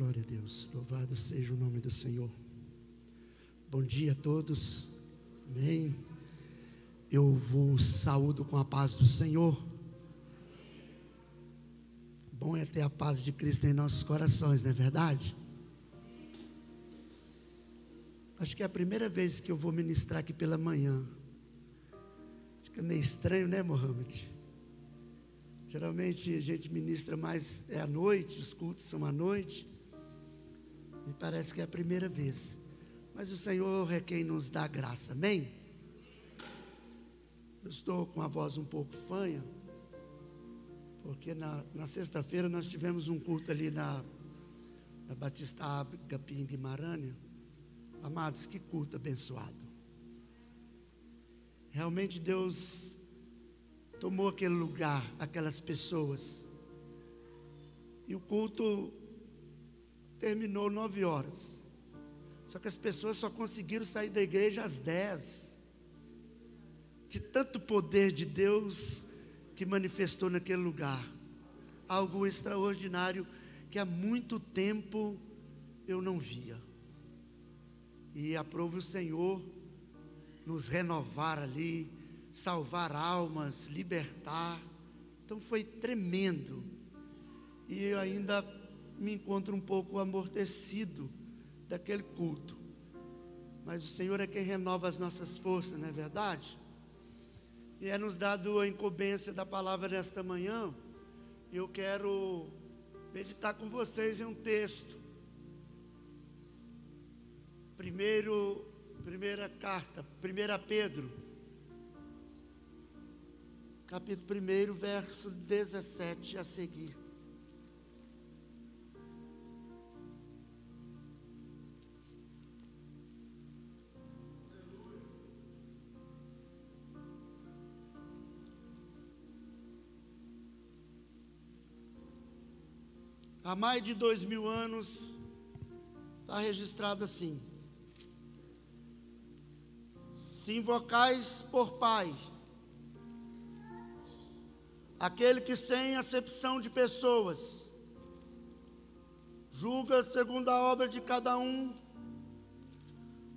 Glória a Deus. Louvado seja o nome do Senhor. Bom dia a todos. Amém. Eu vos saúdo com a paz do Senhor. Bom é ter a paz de Cristo em nossos corações, não é verdade? Acho que é a primeira vez que eu vou ministrar aqui pela manhã. Que é meio estranho, né, Mohamed? Geralmente a gente ministra mais é à noite, os cultos são à noite. Me parece que é a primeira vez. Mas o Senhor é quem nos dá graça, amém? Eu estou com a voz um pouco fanha, porque na, na sexta-feira nós tivemos um culto ali na, na Batista Agapim Guimarães. Amados, que culto abençoado. Realmente Deus tomou aquele lugar, aquelas pessoas. E o culto terminou nove horas. Só que as pessoas só conseguiram sair da igreja às dez de tanto poder de Deus que manifestou naquele lugar. Algo extraordinário que há muito tempo eu não via. E aprove o Senhor nos renovar ali, salvar almas, libertar. Então foi tremendo. E eu ainda me encontro um pouco amortecido daquele culto. Mas o Senhor é quem renova as nossas forças, não é verdade? E é nos dado a incumbência da palavra nesta manhã. Eu quero meditar com vocês em um texto. Primeiro, primeira carta, 1 Pedro, capítulo 1, verso 17 a seguir. Há mais de dois mil anos, está registrado assim: Se invocais por Pai, aquele que sem acepção de pessoas, julga segundo a obra de cada um,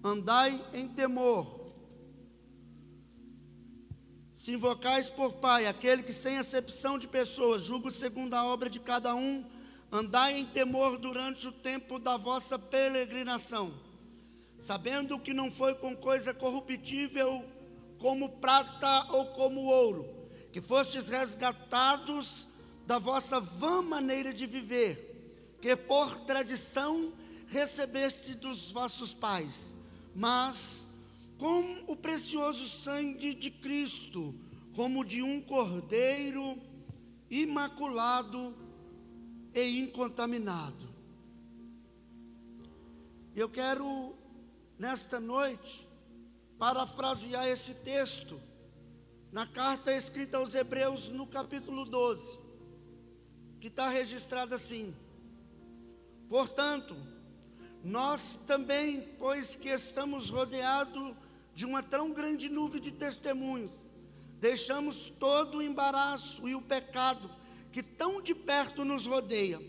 andai em temor. Se invocais por Pai, aquele que sem acepção de pessoas, julga segundo a obra de cada um, Andai em temor durante o tempo da vossa peregrinação, sabendo que não foi com coisa corruptível, como prata ou como ouro, que fostes resgatados da vossa vã maneira de viver, que por tradição recebeste dos vossos pais, mas com o precioso sangue de Cristo, como de um cordeiro imaculado e incontaminado. Eu quero, nesta noite, parafrasear esse texto na carta escrita aos Hebreus, no capítulo 12, que está registrado assim: Portanto, nós também, pois que estamos rodeados de uma tão grande nuvem de testemunhos, deixamos todo o embaraço e o pecado que tão de perto nos rodeia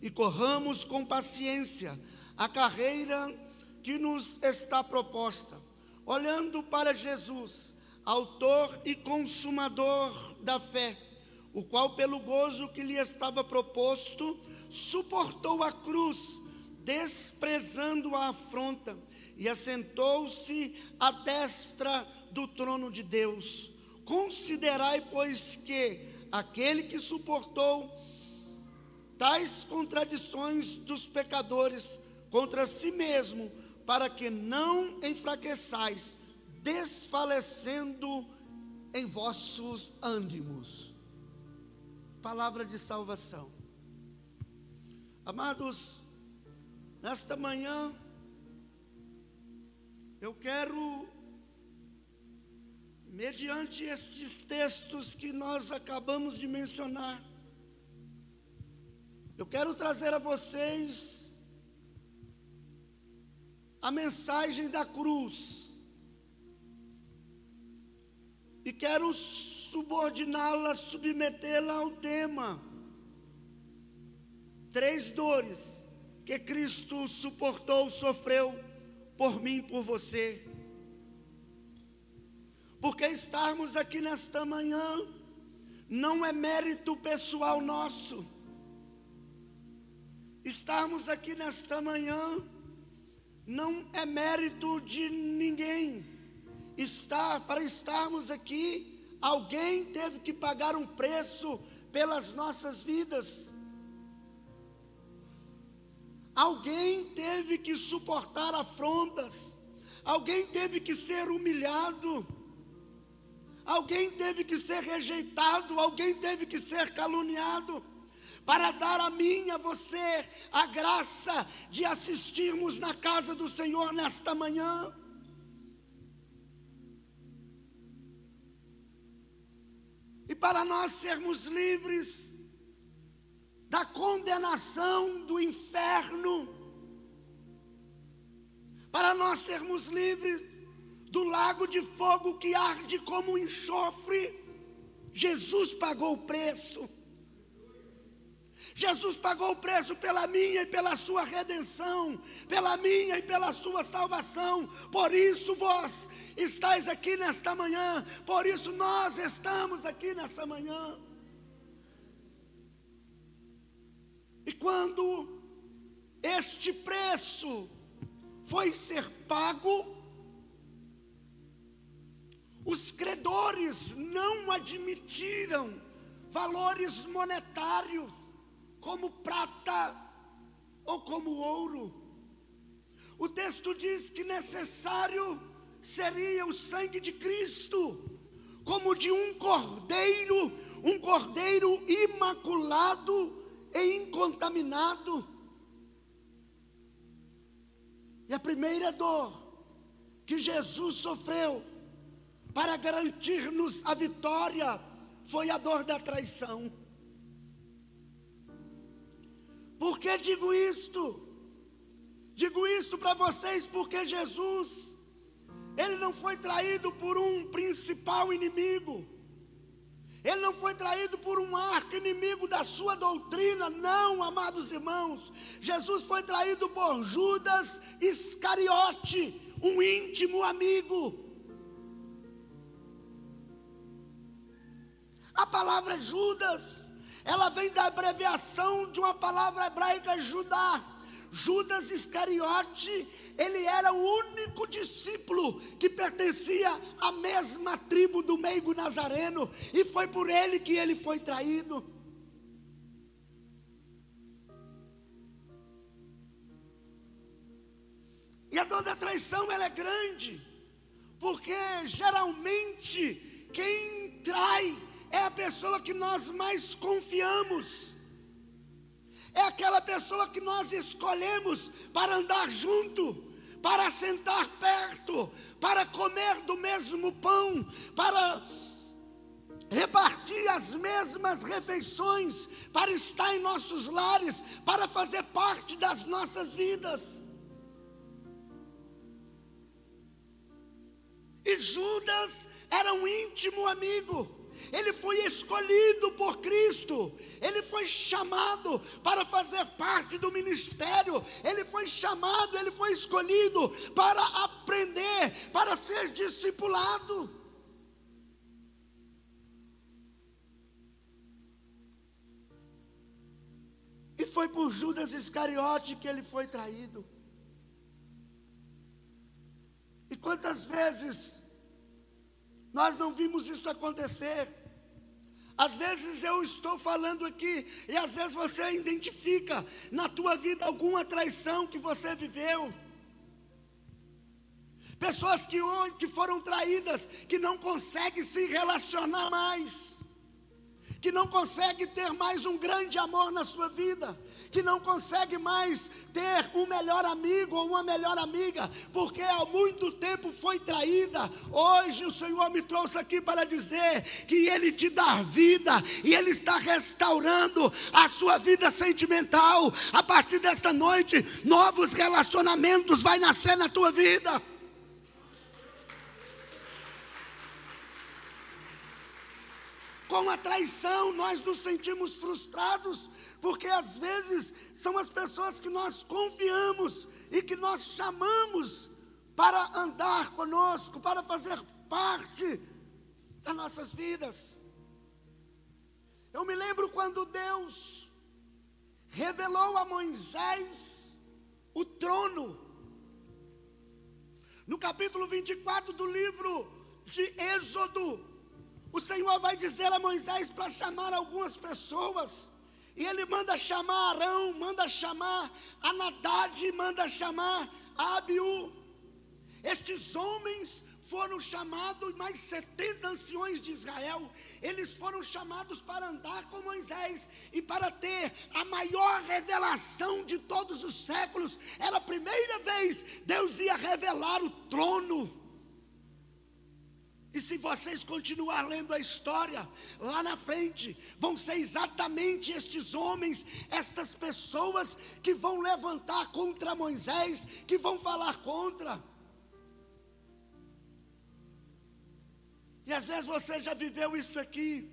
e corramos com paciência a carreira que nos está proposta, olhando para Jesus, Autor e Consumador da fé, o qual, pelo gozo que lhe estava proposto, suportou a cruz, desprezando a afronta, e assentou-se à destra do trono de Deus. Considerai, pois, que aquele que suportou tais contradições dos pecadores contra si mesmo, para que não enfraqueçais, desfalecendo em vossos ânimos. Palavra de salvação. Amados, nesta manhã, eu quero mediante estes textos que nós acabamos de mencionar, eu quero trazer a vocês a mensagem da cruz e quero subordiná-la, submetê-la ao tema. Três dores que Cristo suportou, sofreu por mim, por você. Porque estarmos aqui nesta manhã não é mérito pessoal nosso. Estarmos aqui nesta manhã não é mérito de ninguém. Estar, para estarmos aqui, alguém teve que pagar um preço pelas nossas vidas. Alguém teve que suportar afrontas, alguém teve que ser humilhado, alguém teve que ser rejeitado, alguém teve que ser caluniado, para dar a mim a você a graça de assistirmos na casa do Senhor nesta manhã. E para nós sermos livres da condenação do inferno, para nós sermos livres do lago de fogo que arde como um enxofre, Jesus pagou o preço. Jesus pagou o preço pela minha e pela sua redenção, pela minha e pela sua salvação. Por isso vós estáis aqui nesta manhã, por isso nós estamos aqui nesta manhã. E quando este preço foi ser pago, os credores não admitiram valores monetários, como prata ou como ouro. O texto diz que necessário seria o sangue de Cristo, como de um cordeiro, um cordeiro imaculado e incontaminado. E a primeira dor que Jesus sofreu para garantir-nos a vitória foi a dor da traição. Por que digo isto? Digo isto para vocês porque Jesus, ele não foi traído por um principal inimigo. Ele não foi traído por um arco inimigo da sua doutrina, não, amados irmãos. Jesus foi traído por Judas Iscariote, um íntimo amigo. A palavra Judas, ela vem da abreviação de uma palavra hebraica Judá. Judas Iscariote ele era o único discípulo que pertencia à mesma tribo do meigo nazareno, e foi por ele que ele foi traído. E a dor da traição ela é grande, porque geralmente quem trai é a pessoa que nós mais confiamos. É aquela pessoa que nós escolhemos para andar junto, para sentar perto, para comer do mesmo pão, para repartir as mesmas refeições, para estar em nossos lares, para fazer parte das nossas vidas. E Judas era um íntimo amigo, ele foi escolhido por Cristo, ele foi chamado para fazer parte do ministério, ele foi chamado, ele foi escolhido para aprender, para ser discipulado. E foi por Judas Iscariote que ele foi traído. E quantas vezes nós não vimos isso acontecer? Às vezes eu estou falando aqui e às vezes você identifica na tua vida alguma traição que você viveu. Pessoas que, que foram traídas, que não conseguem se relacionar mais, que não conseguem ter mais um grande amor na sua vida que não consegue mais ter um melhor amigo ou uma melhor amiga, porque há muito tempo foi traída. Hoje o Senhor me trouxe aqui para dizer que Ele te dá vida e Ele está restaurando a sua vida sentimental. A partir desta noite, novos relacionamentos vai nascer na tua vida. Com a traição, nós nos sentimos frustrados porque às vezes são as pessoas que nós confiamos e que nós chamamos para andar conosco, para fazer parte das nossas vidas. Eu me lembro quando Deus revelou a Moisés o trono. No capítulo 24 do livro de Êxodo, o Senhor vai dizer a Moisés para chamar algumas pessoas. E ele manda chamar Arão, manda chamar Anadad, manda chamar Abiú. Estes homens foram chamados, mais 70 anciões de Israel, eles foram chamados para andar com Moisés e para ter a maior revelação de todos os séculos. Era a primeira vez Deus ia revelar o trono e se vocês continuar lendo a história, lá na frente, vão ser exatamente estes homens, estas pessoas que vão levantar contra Moisés, que vão falar contra. E às vezes você já viveu isso aqui.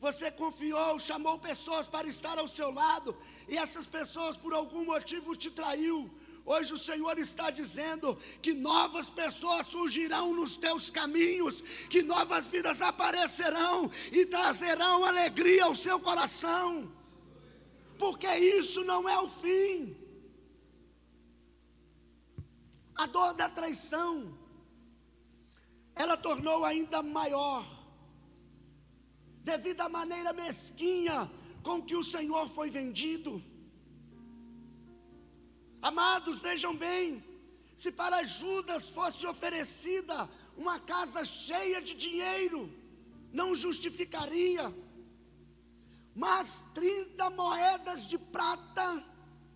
Você confiou, chamou pessoas para estar ao seu lado, e essas pessoas por algum motivo te traiu Hoje o Senhor está dizendo que novas pessoas surgirão nos teus caminhos, que novas vidas aparecerão e trazerão alegria ao seu coração, porque isso não é o fim. A dor da traição, ela tornou ainda maior, devido à maneira mesquinha com que o Senhor foi vendido. Amados, vejam bem: se para Judas fosse oferecida uma casa cheia de dinheiro, não justificaria, mas 30 moedas de prata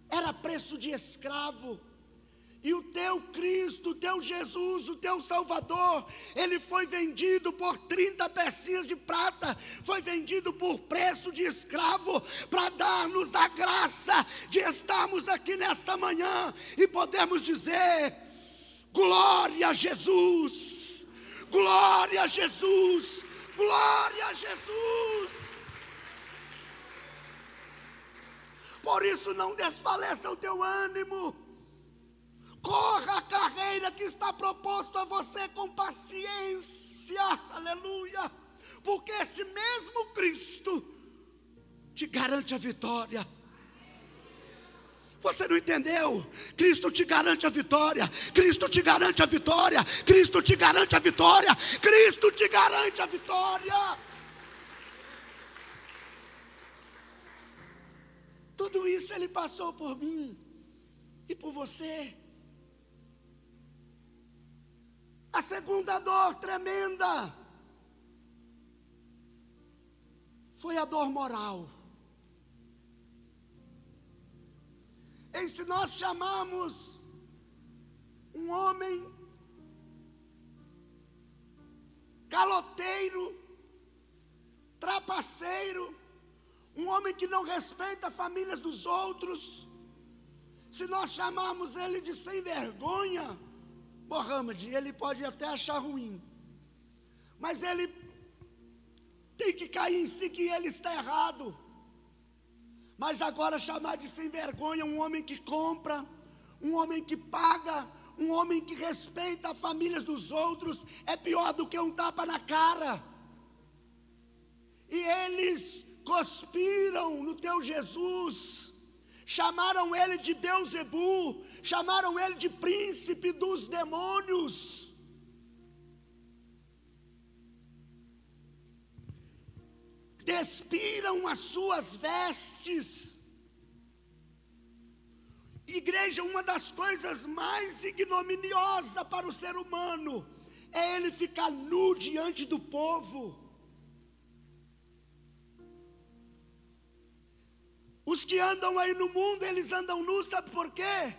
era preço de escravo. E o teu Cristo, o teu Jesus, o teu Salvador, ele foi vendido por 30 pecinhas de prata, foi vendido por preço de escravo, para dar-nos a graça de estarmos aqui nesta manhã e podermos dizer: glória a Jesus, glória a Jesus, glória a Jesus. Por isso não desfaleça o teu ânimo. Corra a carreira que está proposto a você com paciência, aleluia, porque esse mesmo Cristo te garante a vitória. Você não entendeu? Cristo te garante a vitória. Cristo te garante a vitória. Cristo te garante a vitória. Cristo te garante a vitória. Tudo isso ele passou por mim e por você. A segunda dor tremenda foi a dor moral. E se nós chamamos um homem caloteiro, trapaceiro, um homem que não respeita a família dos outros, se nós chamarmos ele de sem vergonha, Mohammed, ele pode até achar ruim, mas ele tem que cair em si que ele está errado. Mas agora chamar de sem vergonha um homem que compra, um homem que paga, um homem que respeita a família dos outros, é pior do que um tapa na cara. E eles cuspiram no teu Jesus, chamaram ele de Beuzebu, chamaram ele de príncipe dos demônios. Despiram as suas vestes. Igreja, uma das coisas mais ignominiosas para o ser humano é ele ficar nu diante do povo. Os que andam aí no mundo, eles andam nus, sabe por quê?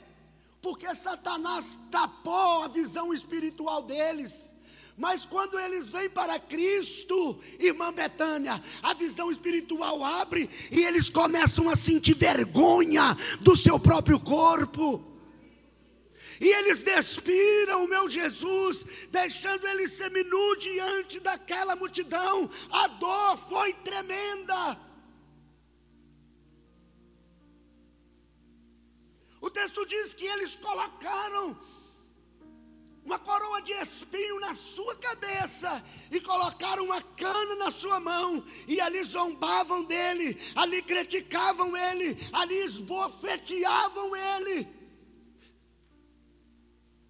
Porque Satanás tapou a visão espiritual deles. Mas quando eles vêm para Cristo, irmã Betânia, a visão espiritual abre e eles começam a sentir vergonha do seu próprio corpo. E eles despiram o meu Jesus, deixando ele seminu diante daquela multidão. A dor foi tremenda. Texto diz que eles colocaram uma coroa de espinho na sua cabeça e colocaram uma cana na sua mão, e ali zombavam dele, ali criticavam ele, ali esbofeteavam ele,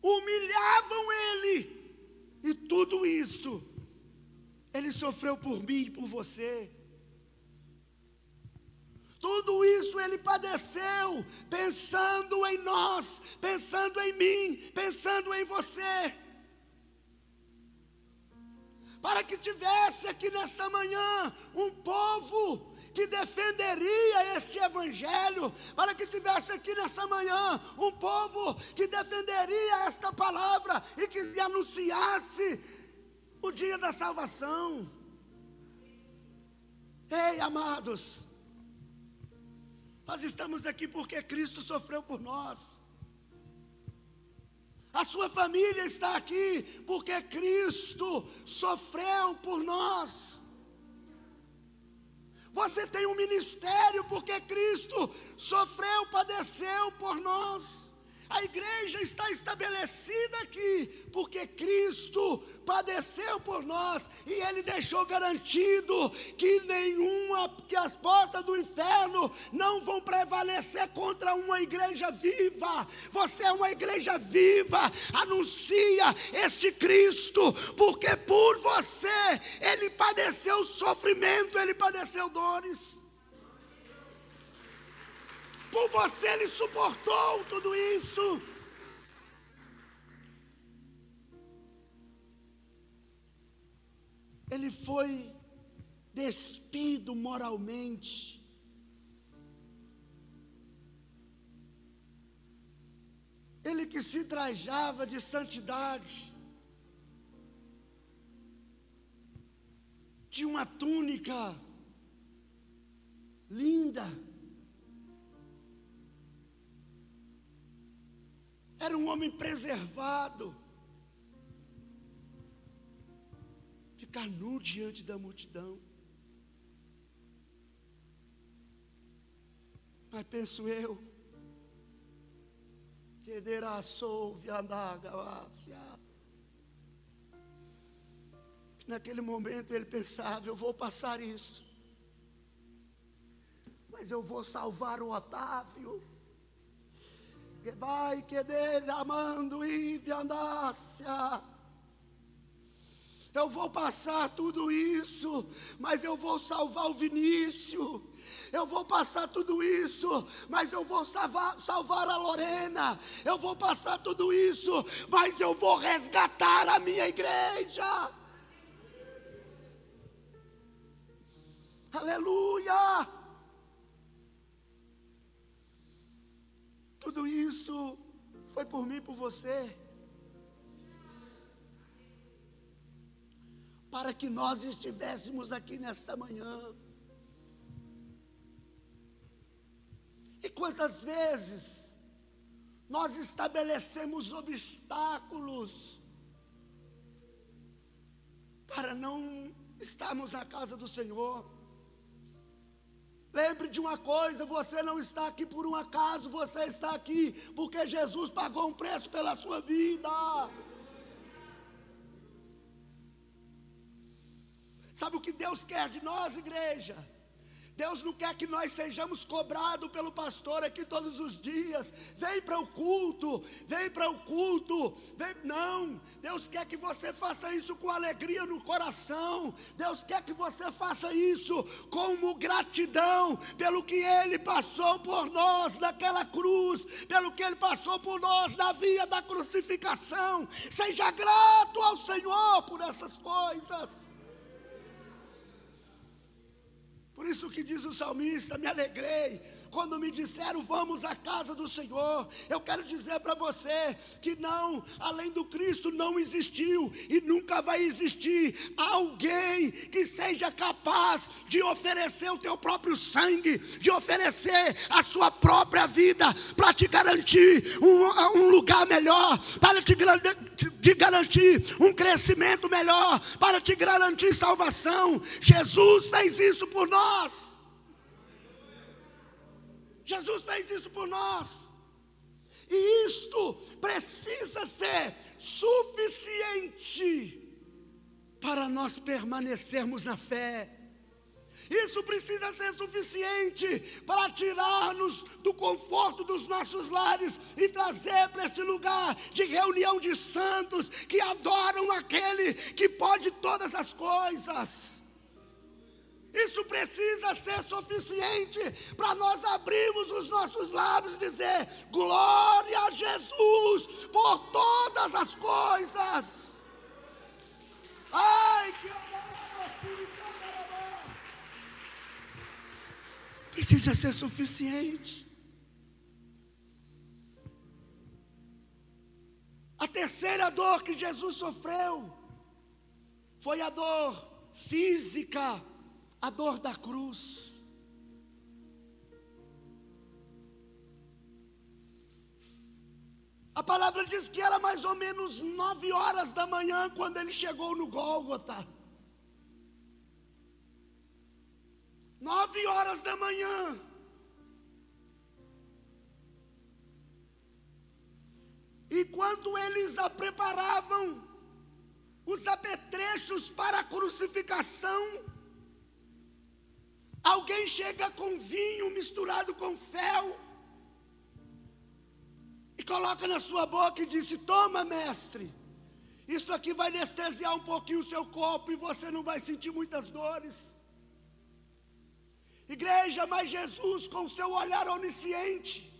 humilhavam ele, e tudo isso ele sofreu por mim e por você. Tudo isso ele padeceu, pensando em nós, pensando em mim, pensando em você. Para que tivesse aqui nesta manhã um povo que defenderia este evangelho, para que tivesse aqui nesta manhã um povo que defenderia esta palavra e que anunciasse o dia da salvação. Ei, amados, nós estamos aqui porque Cristo sofreu por nós. A sua família está aqui porque Cristo sofreu por nós. Você tem um ministério porque Cristo sofreu, padeceu por nós. A igreja está estabelecida aqui, porque Cristo padeceu por nós e Ele deixou garantido que nenhuma, que as portas do inferno não vão prevalecer contra uma igreja viva. Você é uma igreja viva, anuncia este Cristo, porque por você Ele padeceu sofrimento, Ele padeceu dores. Por você ele suportou tudo isso. Ele foi despido moralmente. Ele que se trajava de santidade, tinha uma túnica linda, Era um homem preservado. Ficar nu diante da multidão. Mas penso eu, que Naquele momento ele pensava: eu vou passar isso, mas eu vou salvar o Otávio vai que dele amando e andácia. Eu vou passar tudo isso, mas eu vou salvar o Vinícius. Eu vou passar tudo isso, mas eu vou salvar, salvar a Lorena. Eu vou passar tudo isso, mas eu vou resgatar a minha igreja. Aleluia! Tudo isso foi por mim por você. Para que nós estivéssemos aqui nesta manhã. E quantas vezes nós estabelecemos obstáculos para não estarmos na casa do Senhor. Lembre de uma coisa: você não está aqui por um acaso, você está aqui porque Jesus pagou um preço pela sua vida. Sabe o que Deus quer de nós, igreja? Deus não quer que nós sejamos cobrados pelo pastor aqui todos os dias. Vem para o culto, vem para o culto. Vem... Não, Deus quer que você faça isso com alegria no coração. Deus quer que você faça isso como gratidão pelo que Ele passou por nós naquela cruz, pelo que Ele passou por nós na via da crucificação. Seja grato ao Senhor por essas coisas. Por isso que diz o salmista: me alegrei quando me disseram vamos à casa do Senhor. Eu quero dizer para você que não, além do Cristo não existiu e nunca vai existir alguém que seja capaz de oferecer o teu próprio sangue, de oferecer a sua própria vida para te garantir um, um lugar melhor, para te, te garantir um crescimento melhor, para te garantir salvação. Jesus fez isso por nós. Jesus fez isso por nós. E isto precisa ser suficiente para nós permanecermos na fé. Isso precisa ser suficiente para tirar-nos do conforto dos nossos lares e trazer para esse lugar de reunião de santos que adoram aquele que pode todas as coisas. Isso precisa ser suficiente para nós abrirmos os nossos lábios e dizer: glória a Jesus por todas as coisas. Ai, que precisa ser suficiente. A terceira dor que Jesus sofreu foi a dor física, a dor da cruz. A palavra diz que era mais ou menos nove horas da manhã quando ele chegou no Gólgota. Nove horas da manhã. Enquanto eles a preparavam, os apetrechos para a crucificação, alguém chega com vinho misturado com fel e coloca na sua boca e disse: Toma, mestre, isso aqui vai anestesiar um pouquinho o seu corpo e você não vai sentir muitas dores. Igreja, mas Jesus, com seu olhar onisciente,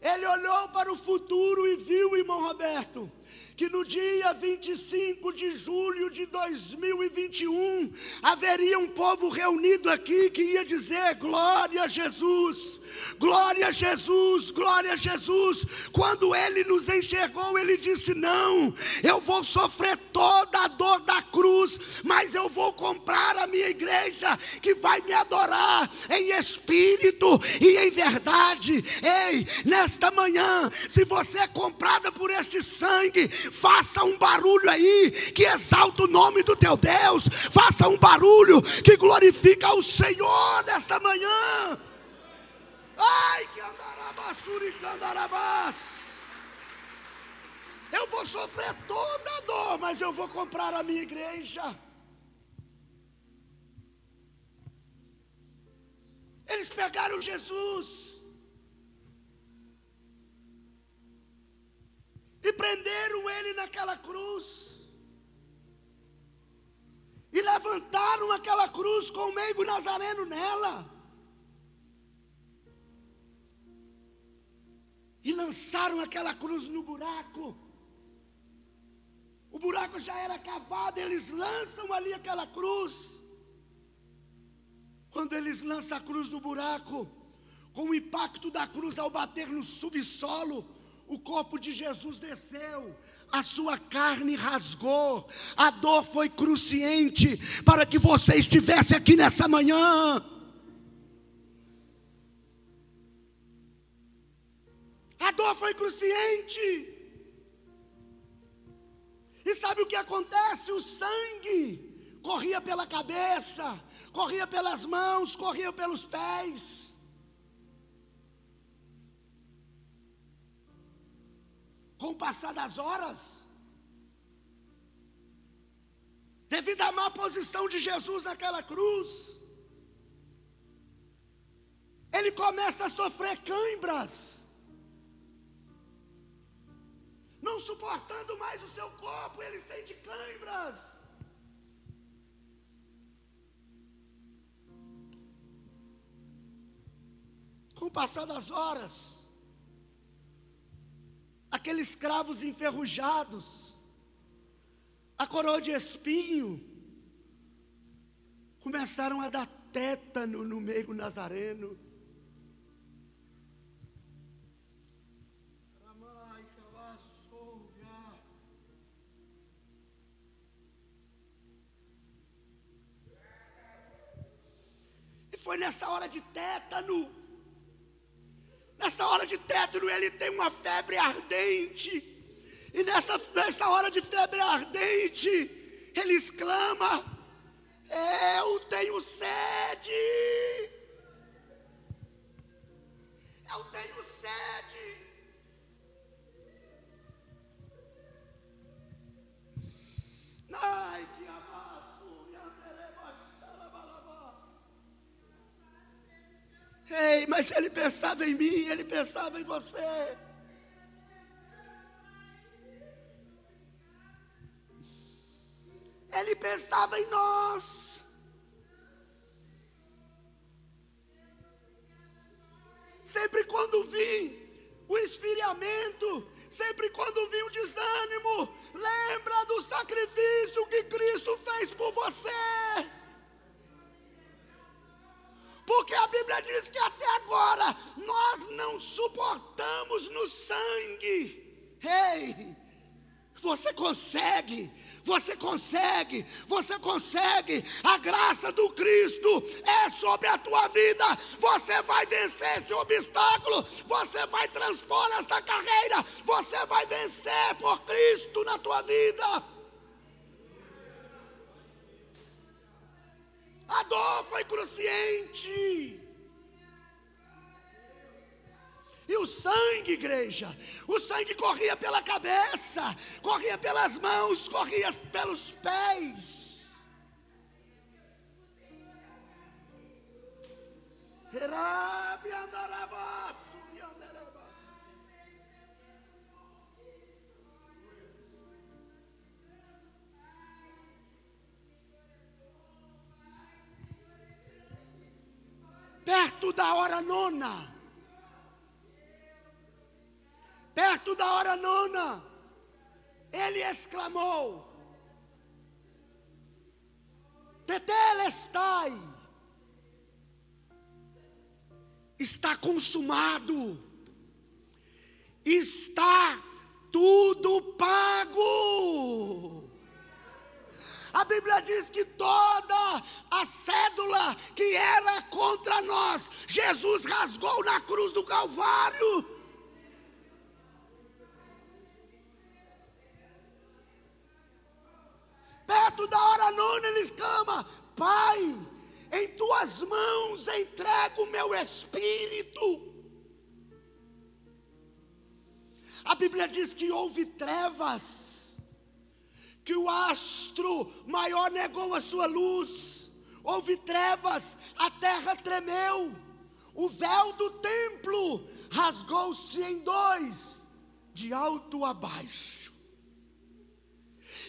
ele olhou para o futuro e viu, irmão Roberto, que no dia 25 de julho de 2021 haveria um povo reunido aqui que ia dizer glória a Jesus. Glória a Jesus, glória a Jesus. Quando ele nos enxergou, ele disse: Não, eu vou sofrer toda a dor da cruz, mas eu vou comprar a minha igreja que vai me adorar em espírito e em verdade. Ei, nesta manhã, se você é comprada por este sangue, faça um barulho aí que exalta o nome do teu Deus, faça um barulho que glorifica o Senhor nesta manhã. Ai, que andarabassuri candarabás. Eu vou sofrer toda a dor, mas eu vou comprar a minha igreja. Eles pegaram Jesus e prenderam ele naquela cruz. E levantaram aquela cruz com o meio nazareno nela. E lançaram aquela cruz no buraco. O buraco já era cavado, eles lançam ali aquela cruz. Quando eles lançam a cruz no buraco, com o impacto da cruz ao bater no subsolo, o corpo de Jesus desceu, a sua carne rasgou, a dor foi cruciente para que você estivesse aqui nessa manhã. A dor foi cruciente. E sabe o que acontece? O sangue corria pela cabeça, corria pelas mãos, corria pelos pés. Com o passar das horas, devido à má posição de Jesus naquela cruz, ele começa a sofrer cãibras. Não suportando mais o seu corpo, ele sente câimbras. Com o passar das horas, aqueles cravos enferrujados, a coroa de espinho, começaram a dar tétano no meio nazareno. Foi nessa hora de tétano. Nessa hora de tétano ele tem uma febre ardente. E nessa, nessa hora de febre ardente, ele exclama: Eu tenho sede. Eu tenho sede. Ai, mas ele pensava em mim, ele pensava em você. Ele pensava em nós. Consegue você consegue, você consegue. A graça do Cristo é sobre a tua vida. Você vai vencer esse obstáculo. Você vai transpor essa carreira. Você vai vencer por Cristo na tua vida. A dor foi cruciente. E o sangue, igreja, o sangue corria pela cabeça, corria pelas mãos, corria pelos pés. Perto da hora nona, perto da hora nona, ele exclamou: Tetelestai, está consumado, está tudo pago. A Bíblia diz que toda a cédula que era contra nós, Jesus rasgou na cruz do Calvário. Perto da hora nona, ele exclama: Pai, em tuas mãos entrego o meu espírito. A Bíblia diz que houve trevas, que o astro maior negou a sua luz, houve trevas, a terra tremeu, o véu do templo rasgou-se em dois, de alto a baixo.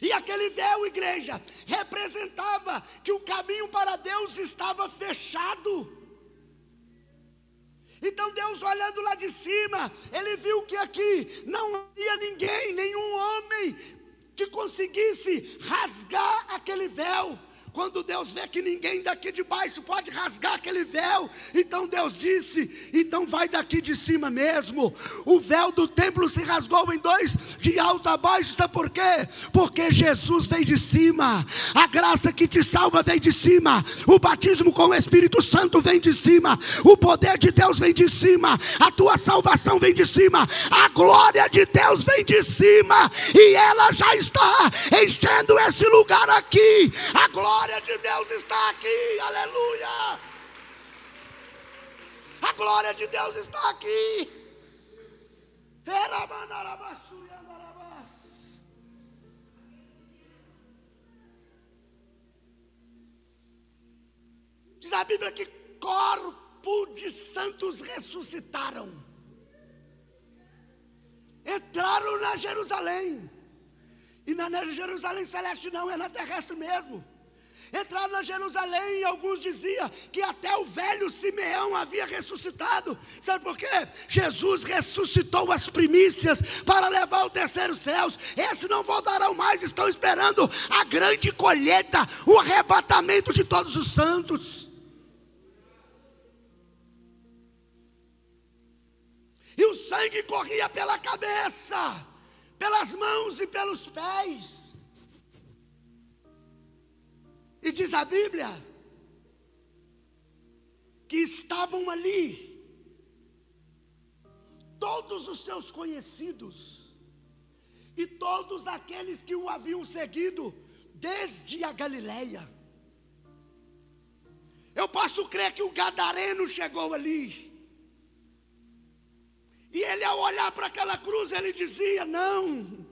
E aquele véu, igreja, representava que o caminho para Deus estava fechado. Então Deus olhando lá de cima, ele viu que aqui não havia ninguém, nenhum homem que conseguisse rasgar aquele véu. Quando Deus vê que ninguém daqui de baixo pode rasgar aquele véu, então Deus disse: então vai daqui de cima mesmo. O véu do templo se rasgou em dois, de alto a baixo, sabe por quê? Porque Jesus veio de cima, a graça que te salva vem de cima, o batismo com o Espírito Santo vem de cima, o poder de Deus vem de cima, a tua salvação vem de cima, a glória de Deus vem de cima, e ela já está enchendo esse lugar aqui. A glória glória de Deus está aqui, aleluia. A glória de Deus está aqui. Diz a Bíblia que corpo de santos ressuscitaram. Entraram na Jerusalém. E na Jerusalém celeste não, é na terrestre mesmo. Entraram na Jerusalém e alguns diziam que até o velho Simeão havia ressuscitado. Sabe por quê? Jesus ressuscitou as primícias para levar o terceiro céus. Esses não voltarão mais, estão esperando a grande colheita, o arrebatamento de todos os santos. E o sangue corria pela cabeça, pelas mãos e pelos pés. Diz a Bíblia que estavam ali todos os seus conhecidos e todos aqueles que o haviam seguido desde a Galileia. Eu posso crer que o gadareno chegou ali. E ele ao olhar para aquela cruz, ele dizia: "Não.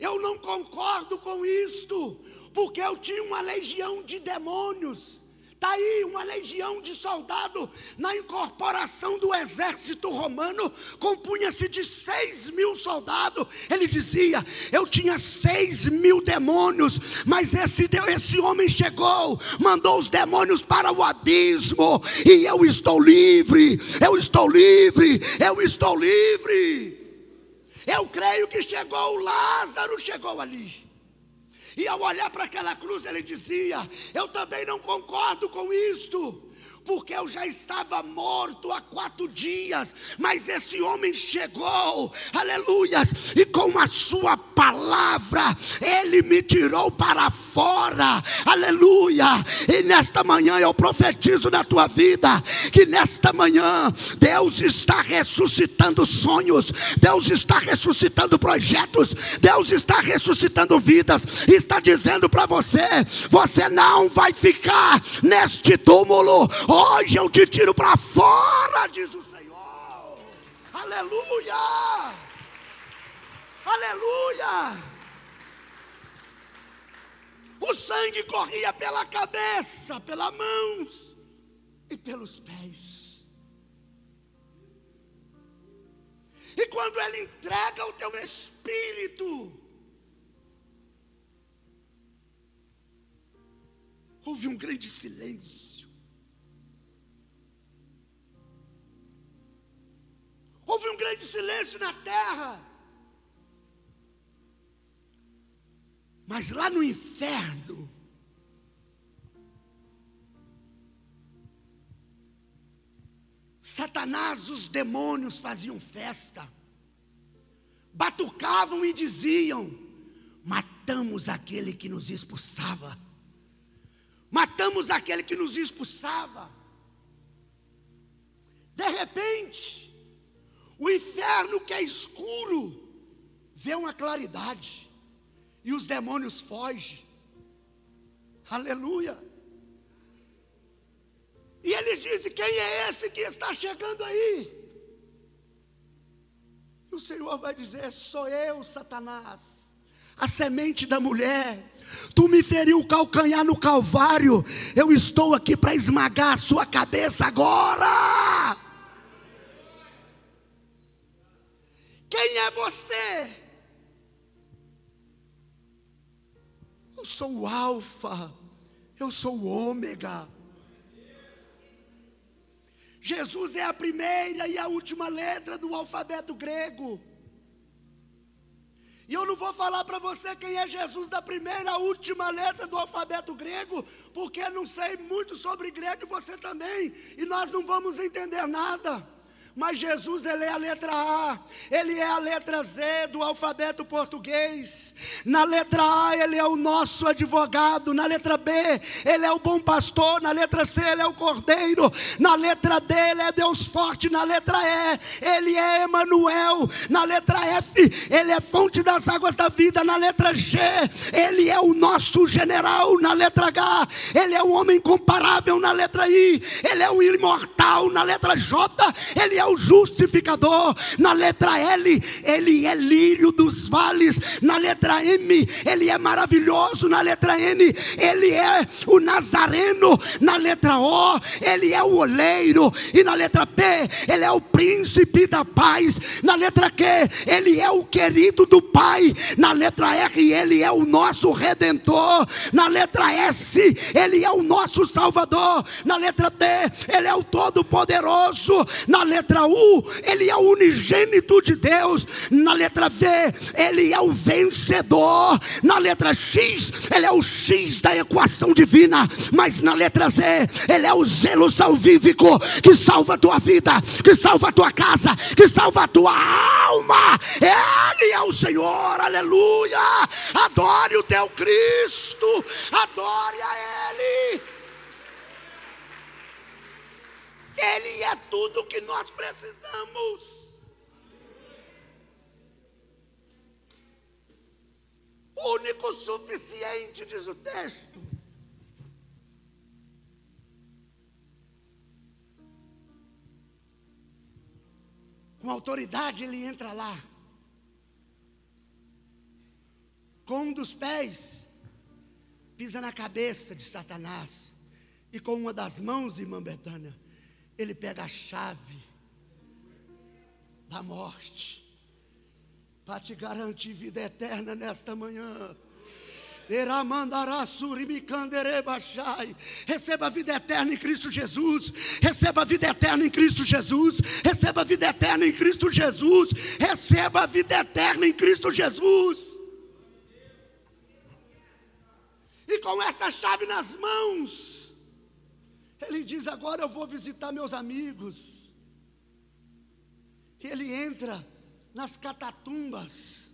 Eu não concordo com isto porque eu tinha uma legião de demônios Está aí uma legião de soldado na incorporação do exército romano, compunha-se de seis mil soldados. Ele dizia: Eu tinha seis mil demônios, mas esse, esse homem chegou, mandou os demônios para o abismo, e eu estou livre, eu estou livre, eu estou livre. Eu creio que chegou Lázaro, chegou ali. E ao olhar para aquela cruz, ele dizia: Eu também não concordo com isto porque eu já estava morto há quatro dias, mas esse homem chegou, aleluias, e com a sua palavra, ele me tirou para fora, aleluia, e nesta manhã eu profetizo na tua vida, que nesta manhã Deus está ressuscitando sonhos, Deus está ressuscitando projetos, Deus está ressuscitando vidas, está dizendo para você: você não vai ficar neste túmulo, Hoje eu te tiro para fora, diz o Senhor. Aleluia! Aleluia! O sangue corria pela cabeça, pelas mãos e pelos pés. E quando Ele entrega o teu espírito, houve um grande silêncio. Houve um grande silêncio na terra. Mas lá no inferno, Satanás, os demônios faziam festa, batucavam e diziam: matamos aquele que nos expulsava, matamos aquele que nos expulsava. De repente, o inferno que é escuro vê uma claridade e os demônios fogem. Aleluia. E eles dizem: Quem é esse que está chegando aí? E o Senhor vai dizer: Sou eu, Satanás, a semente da mulher. Tu me feriu o calcanhar no Calvário. Eu estou aqui para esmagar a sua cabeça agora. Quem é você? Eu sou o Alfa, eu sou o Ômega. Jesus é a primeira e a última letra do alfabeto grego. E eu não vou falar para você quem é Jesus da primeira a última letra do alfabeto grego, porque não sei muito sobre grego e você também, e nós não vamos entender nada. Mas Jesus, ele é a letra A, ele é a letra Z do alfabeto português. Na letra A, ele é o nosso advogado. Na letra B, ele é o bom pastor. Na letra C, ele é o cordeiro. Na letra D, ele é Deus forte. Na letra E, ele é Emanuel. Na letra F, ele é fonte das águas da vida. Na letra G, ele é o nosso general. Na letra H, ele é o homem comparável. Na letra I, ele é o imortal. Na letra J, ele é o justificador. Na letra L, ele é lírio dos vales. Na letra M, ele é maravilhoso. Na letra N, ele é o Nazareno. Na letra O, ele é o oleiro. E na letra P, ele é o príncipe da paz. Na letra Q, ele é o querido do Pai. Na letra R, ele é o nosso redentor. Na letra S, ele é o nosso salvador. Na letra T, ele é o todo-poderoso. Na letra letra U, ele é o unigênito de Deus. Na letra V, ele é o vencedor. Na letra X, ele é o X da equação divina. Mas na letra Z, ele é o zelo salvífico que salva a tua vida, que salva a tua casa, que salva a tua alma. Ele é o Senhor, aleluia. Adore o teu Cristo, adore a Ele. Ele é tudo o que nós precisamos. Único suficiente, diz o texto. Com autoridade ele entra lá. Com um dos pés, pisa na cabeça de Satanás E com uma das mãos, irmã Betânia, ele pega a chave da morte para te garantir vida eterna nesta manhã. Receba a vida eterna em Cristo Jesus. Receba a vida eterna em Cristo Jesus. Receba a vida eterna em Cristo Jesus. Receba a vida eterna em Cristo Jesus. E com essa chave nas mãos, ele diz: Agora eu vou visitar meus amigos. E ele entra nas catatumbas.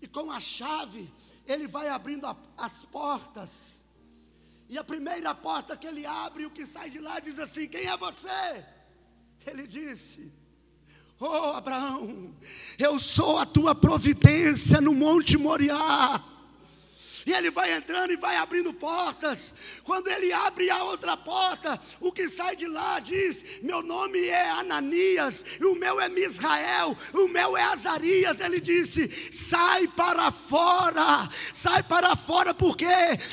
E com a chave, ele vai abrindo a, as portas. E a primeira porta que ele abre, o que sai de lá diz assim: Quem é você? Ele disse: Oh Abraão, eu sou a tua providência no Monte Moriá. E ele vai entrando e vai abrindo portas. Quando ele abre a outra porta, o que sai de lá diz: Meu nome é Ananias, e o meu é Misrael, o meu é Azarias. Ele disse: Sai para fora, sai para fora, porque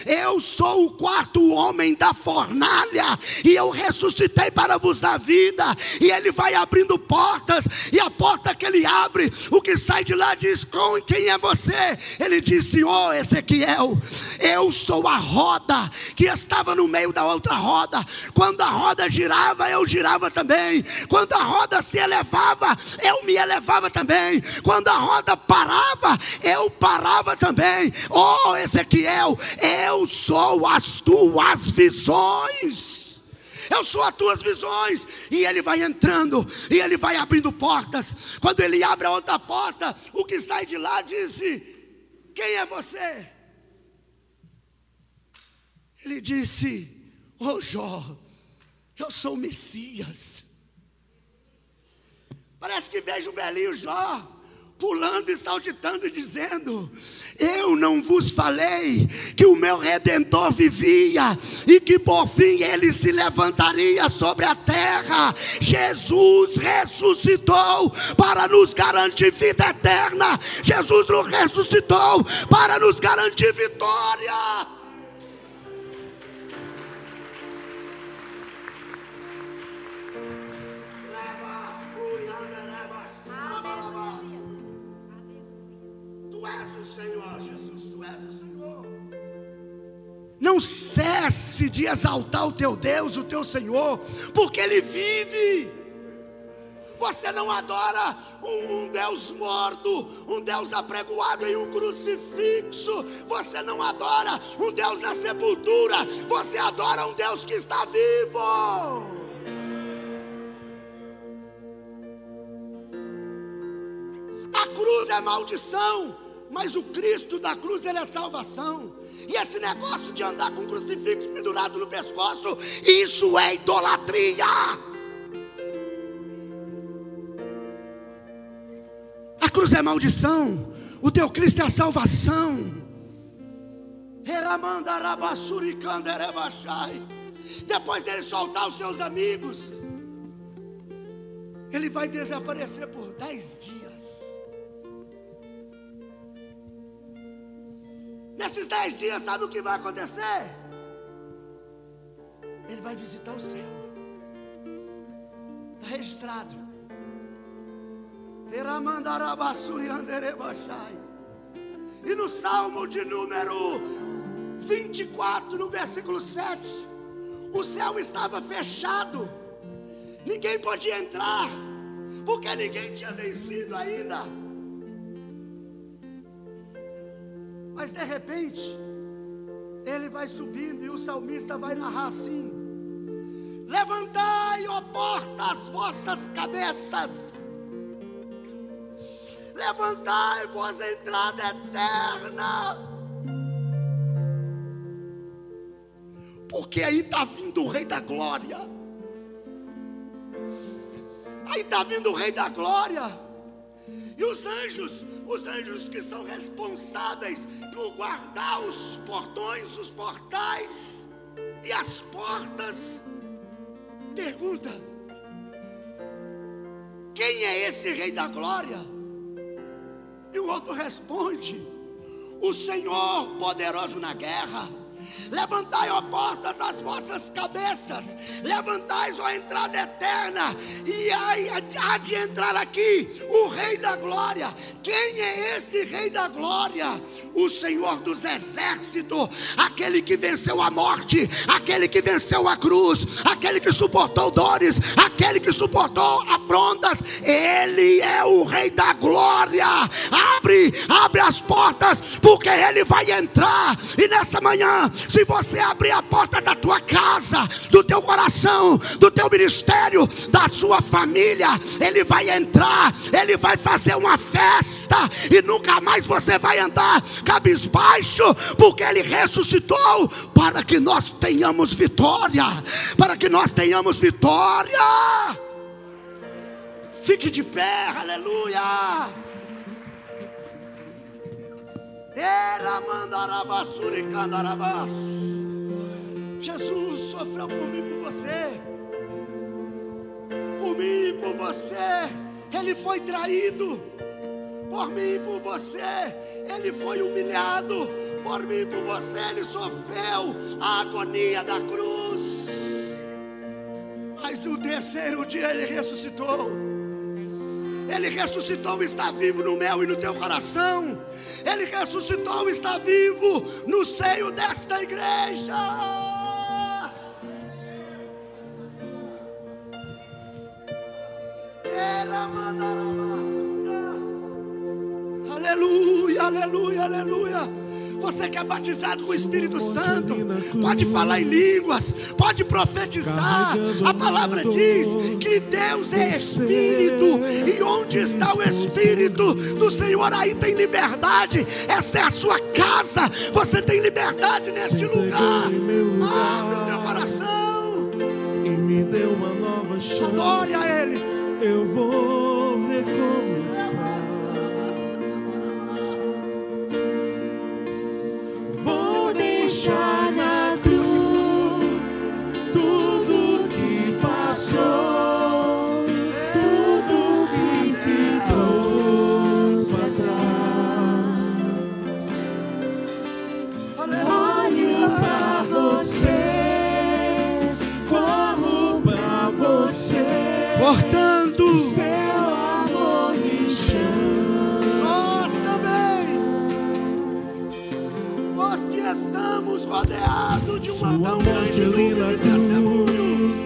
eu sou o quarto homem da fornalha, e eu ressuscitei para vos dar vida. E ele vai abrindo portas, e a porta que ele abre, o que sai de lá diz: Com quem é você? Ele disse: Oh, Ezequiel céu. Eu sou a roda que estava no meio da outra roda. Quando a roda girava, eu girava também. Quando a roda se elevava, eu me elevava também. Quando a roda parava, eu parava também. Oh, Ezequiel, eu sou as tuas visões eu sou as tuas visões. E ele vai entrando, e ele vai abrindo portas. Quando ele abre a outra porta, o que sai de lá diz: Quem é você? Ele disse: Ô oh, Jó, eu sou o Messias. Parece que vejo o velhinho Jó pulando e saltitando e dizendo: Eu não vos falei que o meu redentor vivia e que por fim ele se levantaria sobre a terra. Jesus ressuscitou para nos garantir vida eterna. Jesus nos ressuscitou para nos garantir vitória. Não cesse de exaltar o teu Deus, o teu Senhor, porque Ele vive. Você não adora um Deus morto, um Deus apregoado em um crucifixo. Você não adora um Deus na sepultura. Você adora um Deus que está vivo. A cruz é maldição, mas o Cristo da cruz ele é salvação. E esse negócio de andar com crucifixo pendurado no pescoço, isso é idolatria. A cruz é maldição, o teu Cristo é a salvação. Depois dele soltar os seus amigos, ele vai desaparecer por dez dias. Nesses dez dias, sabe o que vai acontecer? Ele vai visitar o céu. Está registrado. E no Salmo de número 24, no versículo 7, o céu estava fechado, ninguém podia entrar, porque ninguém tinha vencido ainda. Mas de repente, ele vai subindo e o salmista vai narrar assim: Levantai, ó porta, as vossas cabeças, levantai vossa entrada eterna. Porque aí está vindo o Rei da Glória. Aí está vindo o Rei da Glória. E os anjos, os anjos que são responsáveis por guardar os portões, os portais e as portas. Pergunta: quem é esse Rei da Glória? E o outro responde: o Senhor poderoso na guerra. Levantai, ó portas, as vossas cabeças, levantais, ó entrada eterna, e há de entrar aqui o Rei da Glória. Quem é esse Rei da Glória? O Senhor dos Exércitos, aquele que venceu a morte, aquele que venceu a cruz, aquele que suportou dores, aquele que suportou afrontas. Ele é o Rei da Glória. Abre, abre as portas, porque Ele vai entrar. E nessa manhã, se você abrir a porta da tua casa, do teu coração, do teu ministério, da sua família, Ele vai entrar, Ele vai fazer uma festa, e nunca mais você vai andar cabisbaixo, porque Ele ressuscitou para que nós tenhamos vitória, para que nós tenhamos vitória. Fique de pé, aleluia. Jesus sofreu por mim, por você. Por mim e por você. Ele foi traído. Por mim e por você. Ele foi humilhado. Por mim e por você. Ele sofreu a agonia da cruz. Mas no terceiro dia ele ressuscitou. Ele ressuscitou, está vivo no meu e no teu coração. Ele ressuscitou, está vivo no seio desta igreja. Aleluia, aleluia, aleluia. Você que é batizado com o Espírito Santo, pode falar em línguas, pode profetizar. A palavra diz que Deus é Espírito, e onde está o Espírito do Senhor, aí tem liberdade. Essa é a sua casa, você tem liberdade neste lugar. Abre o teu coração e me deu uma nova chance. Adore a Ele. Eu vou recomeçar. shine. Uma grande nuvem de testemunhos.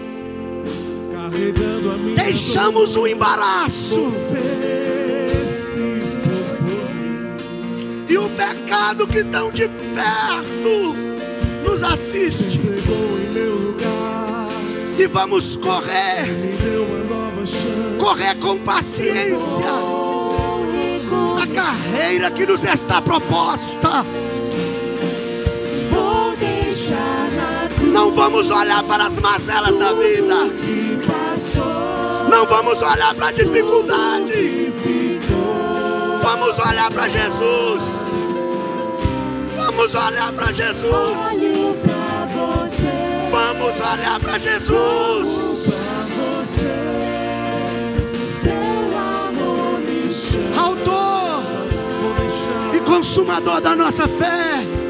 Deixamos o embaraço. E o pecado que tão de perto nos assiste. E vamos correr. Correr com paciência. A carreira que nos está proposta. Não vamos olhar para as mazelas da vida. Não vamos olhar para a dificuldade. Vamos olhar para Jesus. Vamos olhar para Jesus. Vamos olhar para Jesus. Autor e consumador da nossa fé.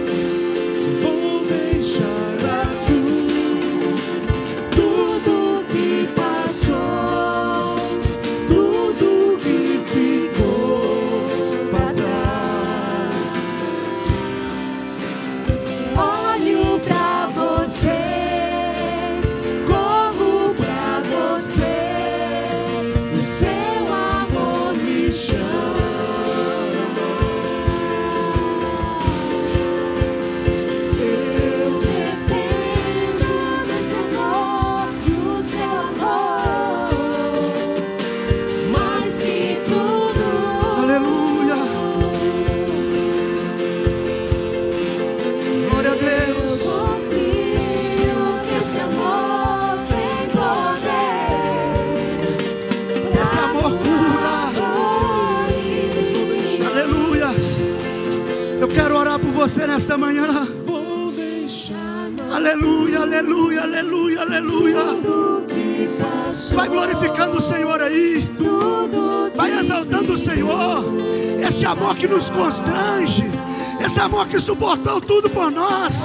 Suportou tudo por nós.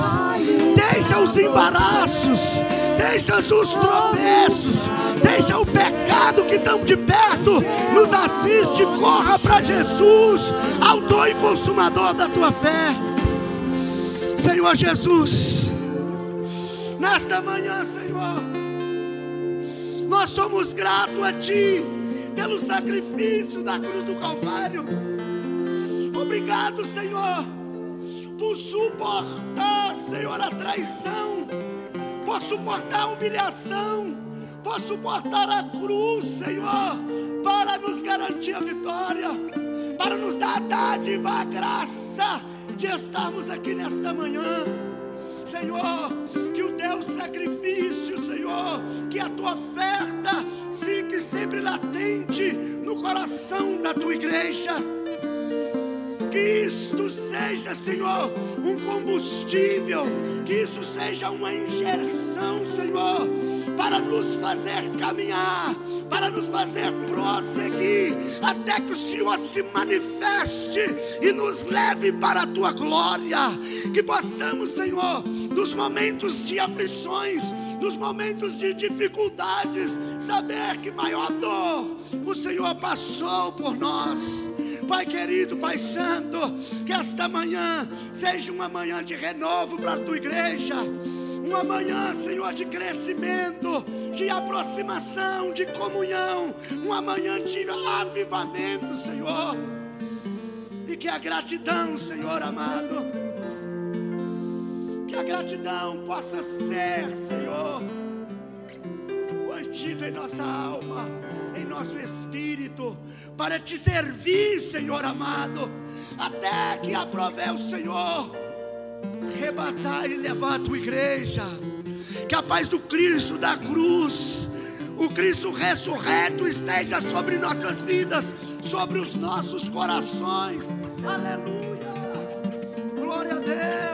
Deixa os embaraços, deixa os tropeços, deixa o pecado que estão de perto. Nos assiste, corra para Jesus, autor e consumador da tua fé. Senhor Jesus, nesta manhã, Senhor, nós somos gratos a Ti pelo sacrifício da cruz do Calvário. Obrigado, Senhor, suportar, Senhor, a traição, por suportar a humilhação, por suportar a cruz, Senhor, para nos garantir a vitória, para nos dar a dádiva, a graça de estarmos aqui nesta manhã. Senhor, que o teu sacrifício, Senhor, que a tua oferta fique sempre latente no coração da tua igreja. Que isto seja, Senhor, um combustível, que isso seja uma injeção, Senhor, para nos fazer caminhar, para nos fazer prosseguir, até que o Senhor se manifeste e nos leve para a tua glória. Que possamos, Senhor, nos momentos de aflições, nos momentos de dificuldades, saber que maior dor o Senhor passou por nós. Pai querido, Pai Santo, que esta manhã seja uma manhã de renovo para a tua igreja. Uma manhã, Senhor, de crescimento, de aproximação, de comunhão. Uma manhã de avivamento, Senhor. E que a gratidão, Senhor amado, que a gratidão possa ser, Senhor, o antídoto em nossa alma, em nosso espírito para te servir, Senhor amado, até que aprove o Senhor rebatar e levar a tua igreja. Que a paz do Cristo da cruz, o Cristo ressurreto esteja sobre nossas vidas, sobre os nossos corações. Aleluia. Glória a Deus.